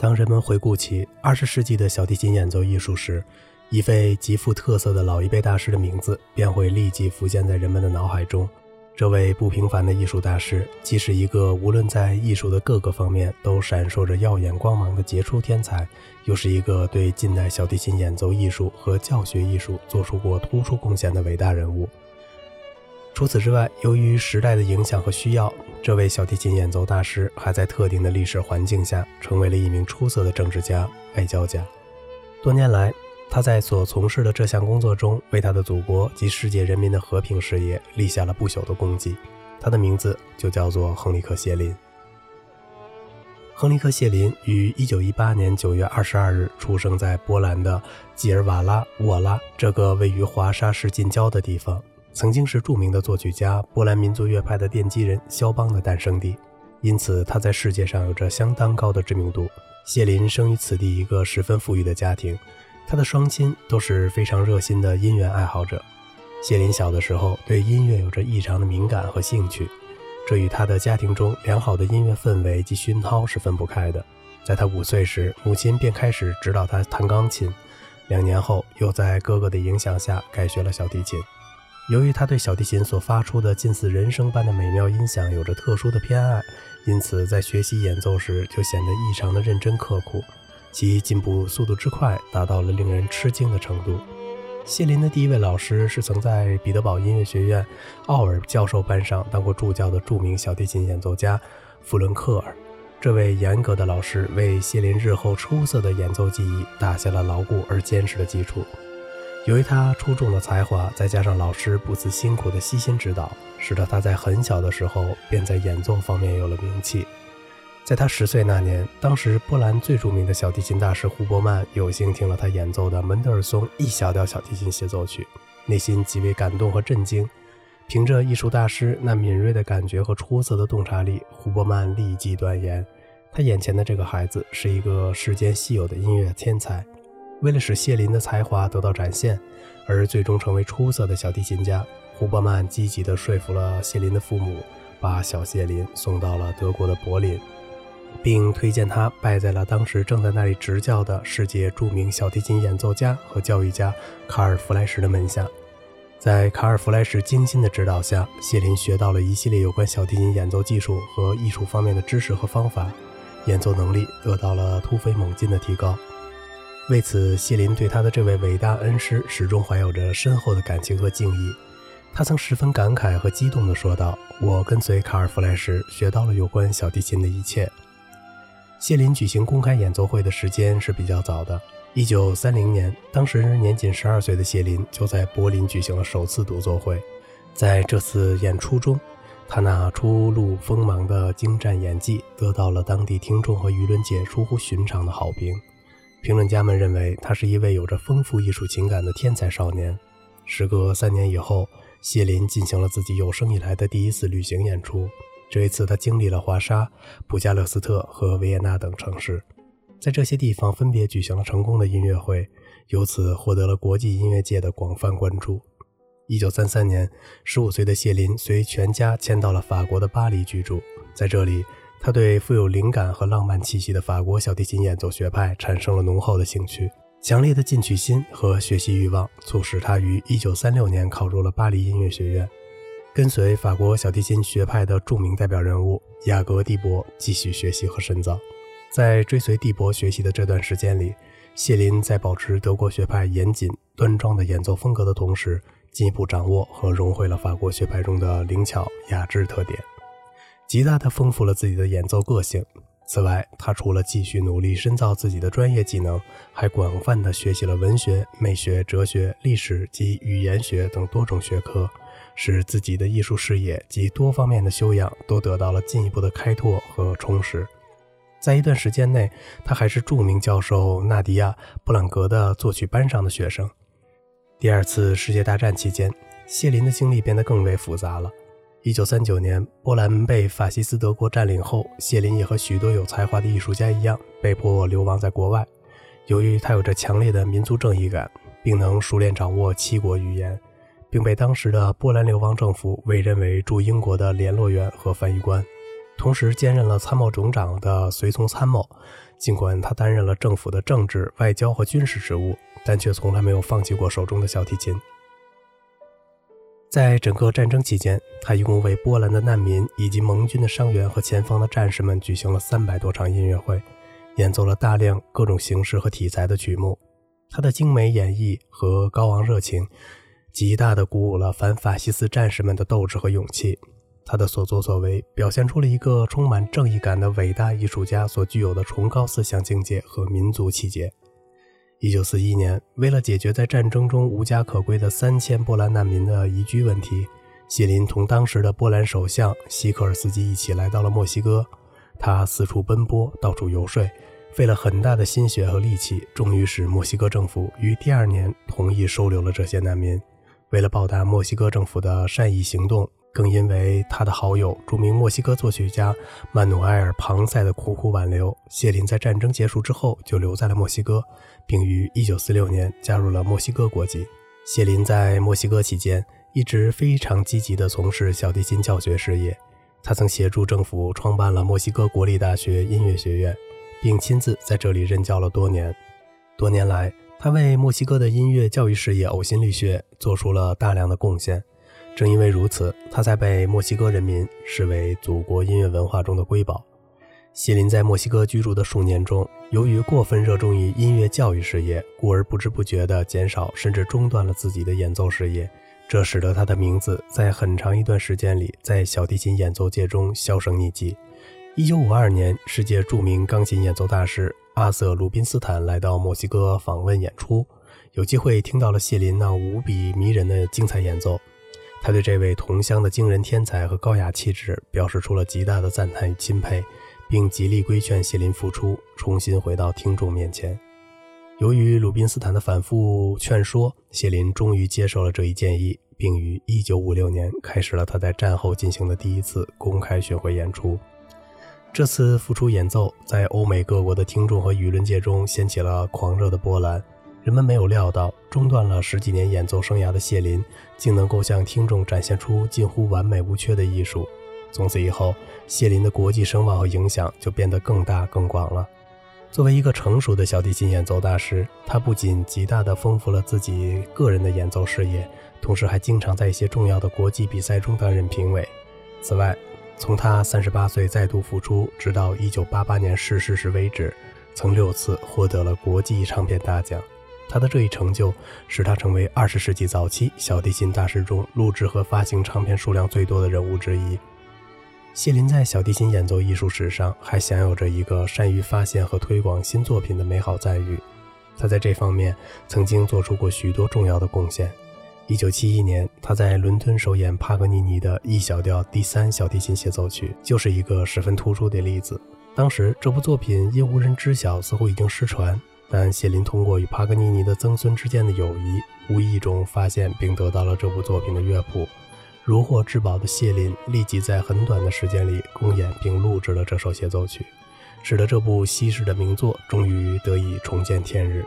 当人们回顾起二十世纪的小提琴演奏艺术时，一位极富特色的老一辈大师的名字便会立即浮现在人们的脑海中。这位不平凡的艺术大师，既是一个无论在艺术的各个方面都闪烁着耀眼光芒的杰出天才，又是一个对近代小提琴演奏艺术和教学艺术做出过突出贡献的伟大人物。除此之外，由于时代的影响和需要，这位小提琴演奏大师还在特定的历史环境下成为了一名出色的政治家、外交家。多年来，他在所从事的这项工作中，为他的祖国及世界人民的和平事业立下了不朽的功绩。他的名字就叫做亨利克·谢林。亨利克·谢林于1918年9月22日出生在波兰的基尔瓦拉沃拉这个位于华沙市近郊的地方，曾经是著名的作曲家波兰民族乐派的奠基人肖邦的诞生地，因此他在世界上有着相当高的知名度。谢林生于此地一个十分富裕的家庭。他的双亲都是非常热心的音乐爱好者。谢林小的时候对音乐有着异常的敏感和兴趣，这与他的家庭中良好的音乐氛围及熏陶是分不开的。在他五岁时，母亲便开始指导他弹钢琴，两年后又在哥哥的影响下改学了小提琴。由于他对小提琴所发出的近似人声般的美妙音响有着特殊的偏爱，因此在学习演奏时就显得异常的认真刻苦。其进步速度之快，达到了令人吃惊的程度。谢林的第一位老师是曾在彼得堡音乐学院奥尔教授班上当过助教的著名小提琴演奏家弗伦克尔。这位严格的老师为谢林日后出色的演奏技艺打下了牢固而坚实的基础。由于他出众的才华，再加上老师不辞辛苦的悉心指导，使得他在很小的时候便在演奏方面有了名气。在他十岁那年，当时波兰最著名的小提琴大师胡伯曼有幸听了他演奏的门德尔松 E 小调小提琴协奏曲，内心极为感动和震惊。凭着艺术大师那敏锐的感觉和出色的洞察力，胡伯曼立即断言，他眼前的这个孩子是一个世间稀有的音乐天才。为了使谢林的才华得到展现，而最终成为出色的小提琴家，胡伯曼积极地说服了谢林的父母，把小谢林送到了德国的柏林。并推荐他拜在了当时正在那里执教的世界著名小提琴演奏家和教育家卡尔·弗莱什的门下。在卡尔·弗莱什精心的指导下，谢林学到了一系列有关小提琴演奏技术和艺术方面的知识和方法，演奏能力得到了突飞猛进的提高。为此，谢林对他的这位伟大恩师始终怀有着深厚的感情和敬意。他曾十分感慨和激动地说道：“我跟随卡尔·弗莱什学到了有关小提琴的一切。”谢林举行公开演奏会的时间是比较早的。一九三零年，当时年仅十二岁的谢林就在柏林举行了首次独奏会。在这次演出中，他那初露锋芒的精湛演技得到了当地听众和舆论界出乎寻常的好评。评论家们认为他是一位有着丰富艺术情感的天才少年。时隔三年以后，谢林进行了自己有生以来的第一次旅行演出。这一次，他经历了华沙、布加勒斯特和维也纳等城市，在这些地方分别举行了成功的音乐会，由此获得了国际音乐界的广泛关注。一九三三年，十五岁的谢林随全家迁到了法国的巴黎居住，在这里，他对富有灵感和浪漫气息的法国小提琴演奏学派产生了浓厚的兴趣。强烈的进取心和学习欲望促使他于一九三六年考入了巴黎音乐学院。跟随法国小提琴学派的著名代表人物雅各·蒂博继续学习和深造。在追随蒂博学习的这段时间里，谢林在保持德国学派严谨端庄的演奏风格的同时，进一步掌握和融汇了法国学派中的灵巧雅致特点，极大地丰富了自己的演奏个性。此外，他除了继续努力深造自己的专业技能，还广泛地学习了文学、美学、哲学、历史及语言学等多种学科。使自己的艺术事业及多方面的修养都得到了进一步的开拓和充实。在一段时间内，他还是著名教授纳迪亚·布朗格的作曲班上的学生。第二次世界大战期间，谢林的经历变得更为复杂了。1939年，波兰被法西斯德国占领后，谢林也和许多有才华的艺术家一样，被迫流亡在国外。由于他有着强烈的民族正义感，并能熟练掌握七国语言。并被当时的波兰流亡政府委任为驻英国的联络员和翻译官，同时兼任了参谋总长的随从参谋。尽管他担任了政府的政治、外交和军事职务，但却从来没有放弃过手中的小提琴。在整个战争期间，他一共为波兰的难民以及盟军的伤员和前方的战士们举行了三百多场音乐会，演奏了大量各种形式和题材的曲目。他的精美演绎和高昂热情，极大地鼓舞了反法西斯战士们的斗志和勇气。他的所作所为表现出了一个充满正义感的伟大艺术家所具有的崇高思想境界和民族气节。一九四一年，为了解决在战争中无家可归的三千波兰难民的移居问题，谢林同当时的波兰首相西科尔斯基一起来到了墨西哥。他四处奔波，到处游说，费了很大的心血和力气，终于使墨西哥政府于第二年同意收留了这些难民。为了报答墨西哥政府的善意行动。更因为他的好友、著名墨西哥作曲家曼努埃尔·庞塞的苦苦挽留，谢林在战争结束之后就留在了墨西哥，并于1946年加入了墨西哥国籍。谢林在墨西哥期间一直非常积极地从事小提琴教学事业，他曾协助政府创办了墨西哥国立大学音乐学院，并亲自在这里任教了多年。多年来，他为墨西哥的音乐教育事业呕心沥血，做出了大量的贡献。正因为如此，他才被墨西哥人民视为祖国音乐文化中的瑰宝。谢林在墨西哥居住的数年中，由于过分热衷于音乐教育事业，故而不知不觉地减少甚至中断了自己的演奏事业，这使得他的名字在很长一段时间里在小提琴演奏界中销声匿迹。1952年，世界著名钢琴演奏大师阿瑟·鲁宾斯坦来到墨西哥访问演出，有机会听到了谢林那无比迷人的精彩演奏。他对这位同乡的惊人天才和高雅气质表示出了极大的赞叹与钦佩，并极力规劝谢林复出，重新回到听众面前。由于鲁宾斯坦的反复劝说，谢林终于接受了这一建议，并于1956年开始了他在战后进行的第一次公开巡回演出。这次复出演奏在欧美各国的听众和舆论界中掀起了狂热的波澜。人们没有料到，中断了十几年演奏生涯的谢林，竟能够向听众展现出近乎完美无缺的艺术。从此以后，谢林的国际声望和影响就变得更大更广了。作为一个成熟的小提琴演奏大师，他不仅极大地丰富了自己个人的演奏事业，同时还经常在一些重要的国际比赛中担任评委。此外，从他三十八岁再度复出，直到一九八八年逝世时为止，曾六次获得了国际唱片大奖。他的这一成就使他成为二十世纪早期小提琴大师中录制和发行唱片数量最多的人物之一。谢林在小提琴演奏艺术史上还享有着一个善于发现和推广新作品的美好赞誉。他在这方面曾经做出过许多重要的贡献。一九七一年，他在伦敦首演帕格尼尼的 E 小调第三小提琴协奏曲，就是一个十分突出的例子。当时这部作品因无人知晓，似乎已经失传。但谢林通过与帕格尼尼的曾孙之间的友谊，无意中发现并得到了这部作品的乐谱。如获至宝的谢林立即在很短的时间里公演并录制了这首协奏曲，使得这部稀世的名作终于得以重见天日。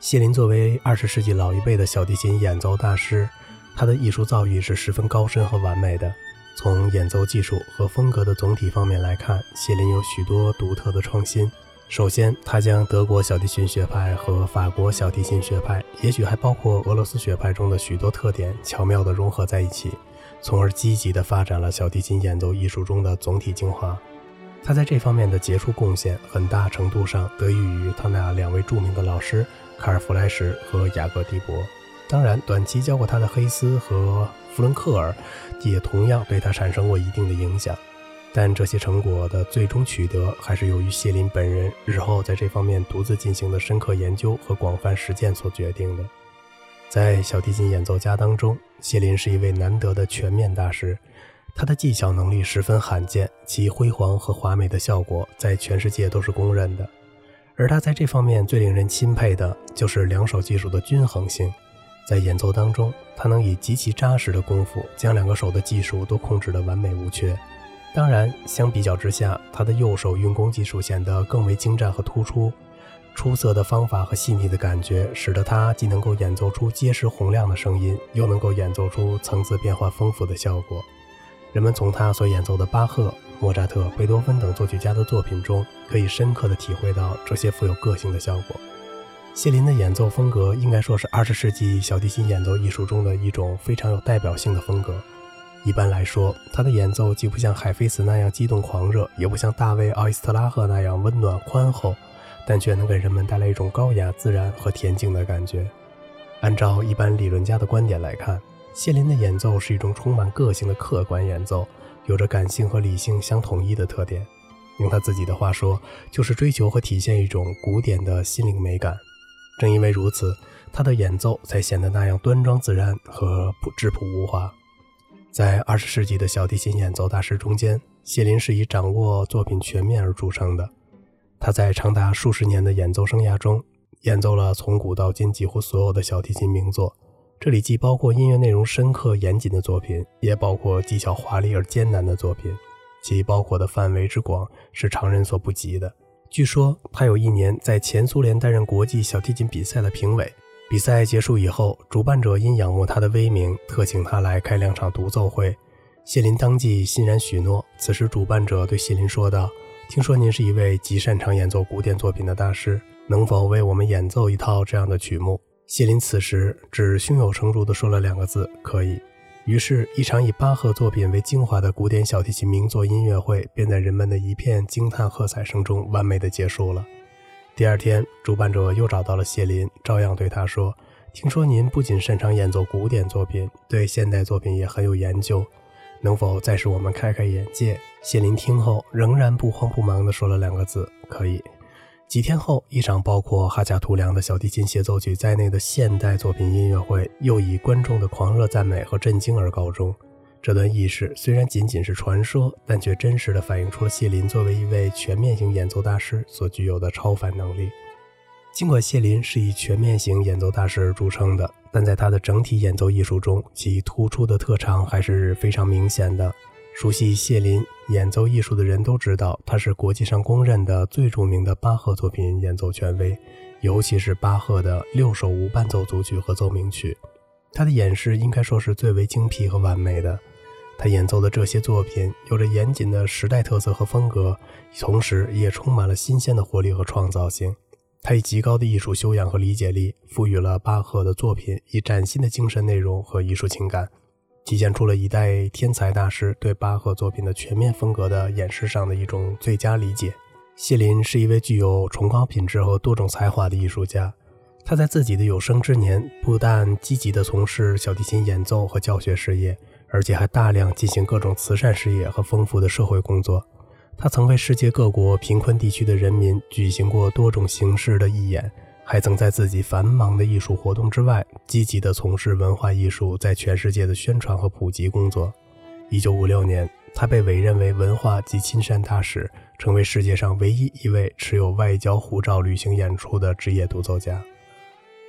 谢林作为二十世纪老一辈的小提琴演奏大师，他的艺术造诣是十分高深和完美的。从演奏技术和风格的总体方面来看，谢林有许多独特的创新。首先，他将德国小提琴学派和法国小提琴学派，也许还包括俄罗斯学派中的许多特点，巧妙地融合在一起，从而积极地发展了小提琴演奏艺术中的总体精华。他在这方面的杰出贡献，很大程度上得益于他那两位著名的老师卡尔弗莱什和雅各蒂博。当然，短期教过他的黑斯和弗伦克尔，也同样对他产生过一定的影响。但这些成果的最终取得，还是由于谢林本人日后在这方面独自进行的深刻研究和广泛实践所决定的。在小提琴演奏家当中，谢林是一位难得的全面大师，他的技巧能力十分罕见，其辉煌和华美的效果在全世界都是公认的。而他在这方面最令人钦佩的就是两手技术的均衡性，在演奏当中，他能以极其扎实的功夫，将两个手的技术都控制得完美无缺。当然，相比较之下，他的右手运弓技术显得更为精湛和突出。出色的方法和细腻的感觉，使得他既能够演奏出结实洪亮的声音，又能够演奏出层次变化丰富的效果。人们从他所演奏的巴赫、莫扎特、贝多芬等作曲家的作品中，可以深刻地体会到这些富有个性的效果。谢林的演奏风格应该说是二十世纪小提琴演奏艺术中的一种非常有代表性的风格。一般来说，他的演奏既不像海菲斯那样激动狂热，也不像大卫·奥伊斯特拉赫那样温暖宽厚，但却能给人们带来一种高雅、自然和恬静的感觉。按照一般理论家的观点来看，谢林的演奏是一种充满个性的客观演奏，有着感性和理性相统一的特点。用他自己的话说，就是追求和体现一种古典的心灵美感。正因为如此，他的演奏才显得那样端庄自然和朴质朴无华。在二十世纪的小提琴演奏大师中间，谢林是以掌握作品全面而著称的。他在长达数十年的演奏生涯中，演奏了从古到今几乎所有的小提琴名作。这里既包括音乐内容深刻严谨的作品，也包括技巧华丽而艰难的作品，其包括的范围之广是常人所不及的。据说他有一年在前苏联担任国际小提琴比赛的评委。比赛结束以后，主办者因仰慕他的威名，特请他来开两场独奏会。谢林当即欣然许诺。此时，主办者对谢林说道：“听说您是一位极擅长演奏古典作品的大师，能否为我们演奏一套这样的曲目？”谢林此时只胸有成竹地说了两个字：“可以。”于是，一场以巴赫作品为精华的古典小提琴名作音乐会便在人们的一片惊叹喝彩声中完美的结束了。第二天，主办者又找到了谢林，照样对他说：“听说您不仅擅长演奏古典作品，对现代作品也很有研究，能否再使我们开开眼界？”谢林听后仍然不慌不忙地说了两个字：“可以。”几天后，一场包括哈贾图良的小提琴协奏曲在内的现代作品音乐会又以观众的狂热赞美和震惊而告终。这段轶事虽然仅仅是传说，但却真实地反映出了谢林作为一位全面型演奏大师所具有的超凡能力。尽管谢林是以全面型演奏大师而著称的，但在他的整体演奏艺术中，其突出的特长还是非常明显的。熟悉谢林演奏艺术的人都知道，他是国际上公认的最著名的巴赫作品演奏权威，尤其是巴赫的六首无伴奏组曲和奏鸣曲。他的演示应该说是最为精辟和完美的。他演奏的这些作品有着严谨的时代特色和风格，同时也充满了新鲜的活力和创造性。他以极高的艺术修养和理解力，赋予了巴赫的作品以崭新的精神内容和艺术情感。体现出了一代天才大师对巴赫作品的全面风格的演示上的一种最佳理解。谢林是一位具有崇高品质和多种才华的艺术家。他在自己的有生之年，不但积极地从事小提琴演奏和教学事业，而且还大量进行各种慈善事业和丰富的社会工作。他曾为世界各国贫困地区的人民举行过多种形式的义演。还曾在自己繁忙的艺术活动之外，积极地从事文化艺术在全世界的宣传和普及工作。一九五六年，他被委任为文化及亲善大使，成为世界上唯一一位持有外交护照旅行演出的职业独奏家。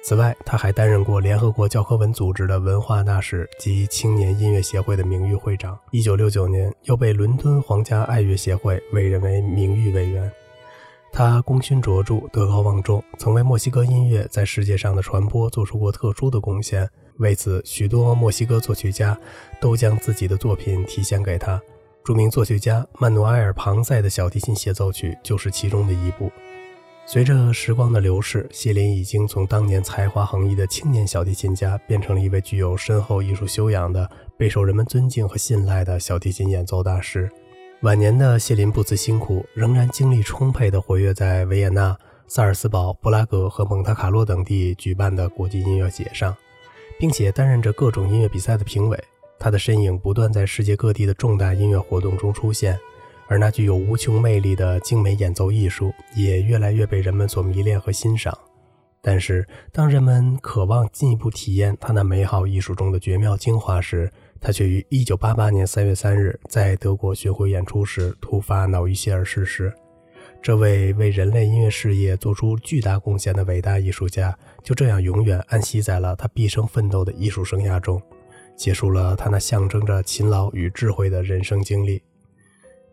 此外，他还担任过联合国教科文组织的文化大使及青年音乐协会的名誉会长。一九六九年，又被伦敦皇家爱乐协会委任为名誉委员。他功勋卓著，德高望重，曾为墨西哥音乐在世界上的传播做出过特殊的贡献。为此，许多墨西哥作曲家都将自己的作品提献给他。著名作曲家曼努埃尔·庞塞的小提琴协奏曲就是其中的一部。随着时光的流逝，谢林已经从当年才华横溢的青年小提琴家，变成了一位具有深厚艺术修养的、备受人们尊敬和信赖的小提琴演奏大师。晚年的谢林不辞辛苦，仍然精力充沛地活跃在维也纳、萨尔斯堡、布拉格和蒙特卡洛等地举办的国际音乐节上，并且担任着各种音乐比赛的评委。他的身影不断在世界各地的重大音乐活动中出现，而那具有无穷魅力的精美演奏艺术也越来越被人们所迷恋和欣赏。但是，当人们渴望进一步体验他那美好艺术中的绝妙精华时，他却于1988年3月3日在德国巡回演出时突发脑溢血而逝世。这位为人类音乐事业做出巨大贡献的伟大艺术家，就这样永远安息在了他毕生奋斗的艺术生涯中，结束了他那象征着勤劳与智慧的人生经历。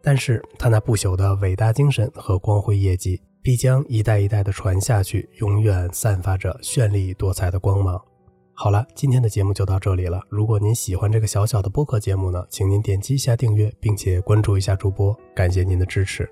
但是，他那不朽的伟大精神和光辉业绩，必将一代一代的传下去，永远散发着绚丽多彩的光芒。好了，今天的节目就到这里了。如果您喜欢这个小小的播客节目呢，请您点击一下订阅，并且关注一下主播，感谢您的支持。